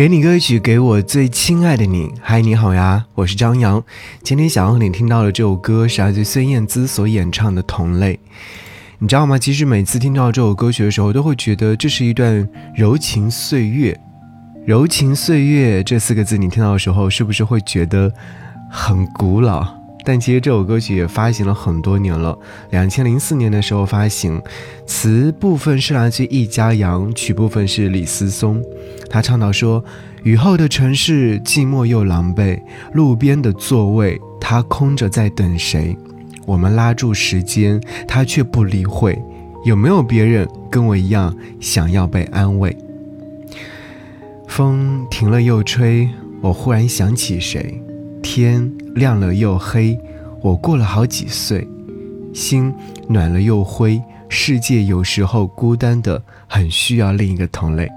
给你歌曲，给我最亲爱的你。嗨，你好呀，我是张扬。今天想要你听到的这首歌是来自孙燕姿所演唱的《同类》。你知道吗？其实每次听到这首歌曲的时候，都会觉得这是一段柔情岁月。柔情岁月这四个字，你听到的时候，是不是会觉得很古老？但其实这首歌曲也发行了很多年了，两千零四年的时候发行，词部分是来自易家扬，曲部分是李思松。他唱到说：“雨后的城市寂寞又狼狈，路边的座位他空着在等谁？我们拉住时间，他却不理会。有没有别人跟我一样想要被安慰？”风停了又吹，我忽然想起谁？天亮了又黑，我过了好几岁。心暖了又灰，世界有时候孤单的很，需要另一个同类。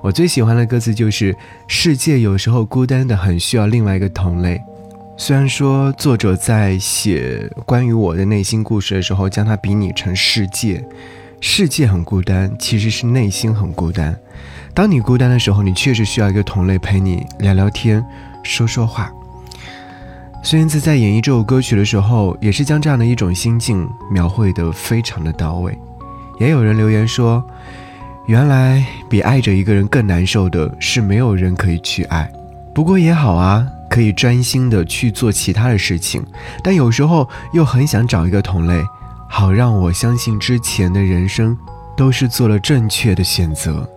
我最喜欢的歌词就是“世界有时候孤单的很，需要另外一个同类”。虽然说作者在写关于我的内心故事的时候，将它比拟成世界，世界很孤单，其实是内心很孤单。当你孤单的时候，你确实需要一个同类陪你聊聊天、说说话。孙燕姿在演绎这首歌曲的时候，也是将这样的一种心境描绘得非常的到位。也有人留言说：“原来比爱着一个人更难受的是没有人可以去爱。不过也好啊，可以专心的去做其他的事情。但有时候又很想找一个同类，好让我相信之前的人生都是做了正确的选择。”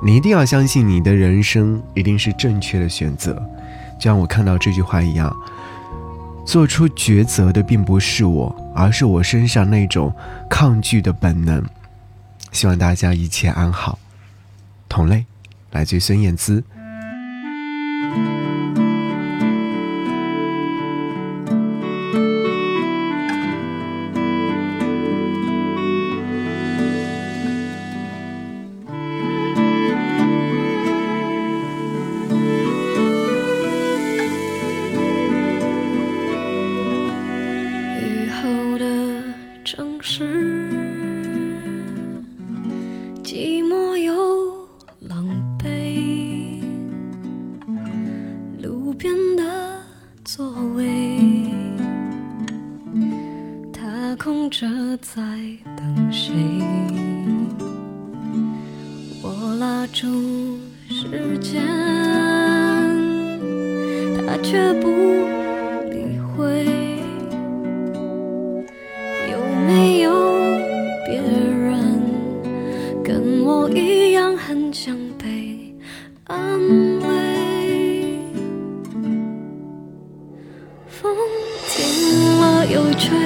你一定要相信，你的人生一定是正确的选择，就像我看到这句话一样。做出抉择的并不是我，而是我身上那种抗拒的本能。希望大家一切安好。同类，来自孙燕姿。空着在等谁？我拉住时间，他却不理会。有没有别人跟我一样很想被安慰？风停了又吹。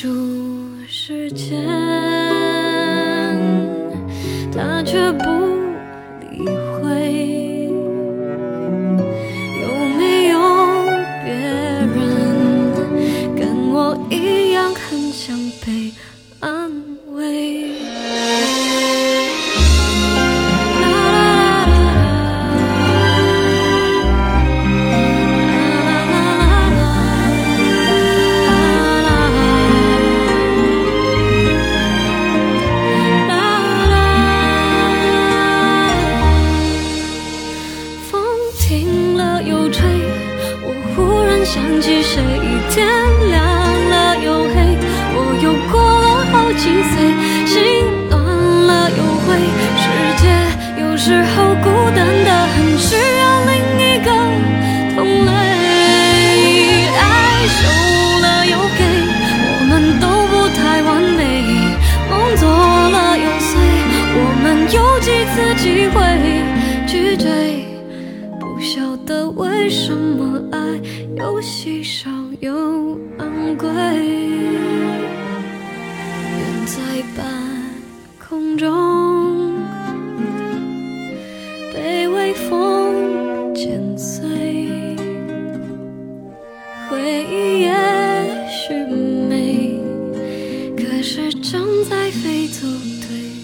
住世间，吹，我忽然想起谁？天亮了又黑，我又过了好几岁，心暖了又灰。世界有时候稀少又昂贵，远在半空中，被微风剪碎。回忆也许美，可是正在飞走对。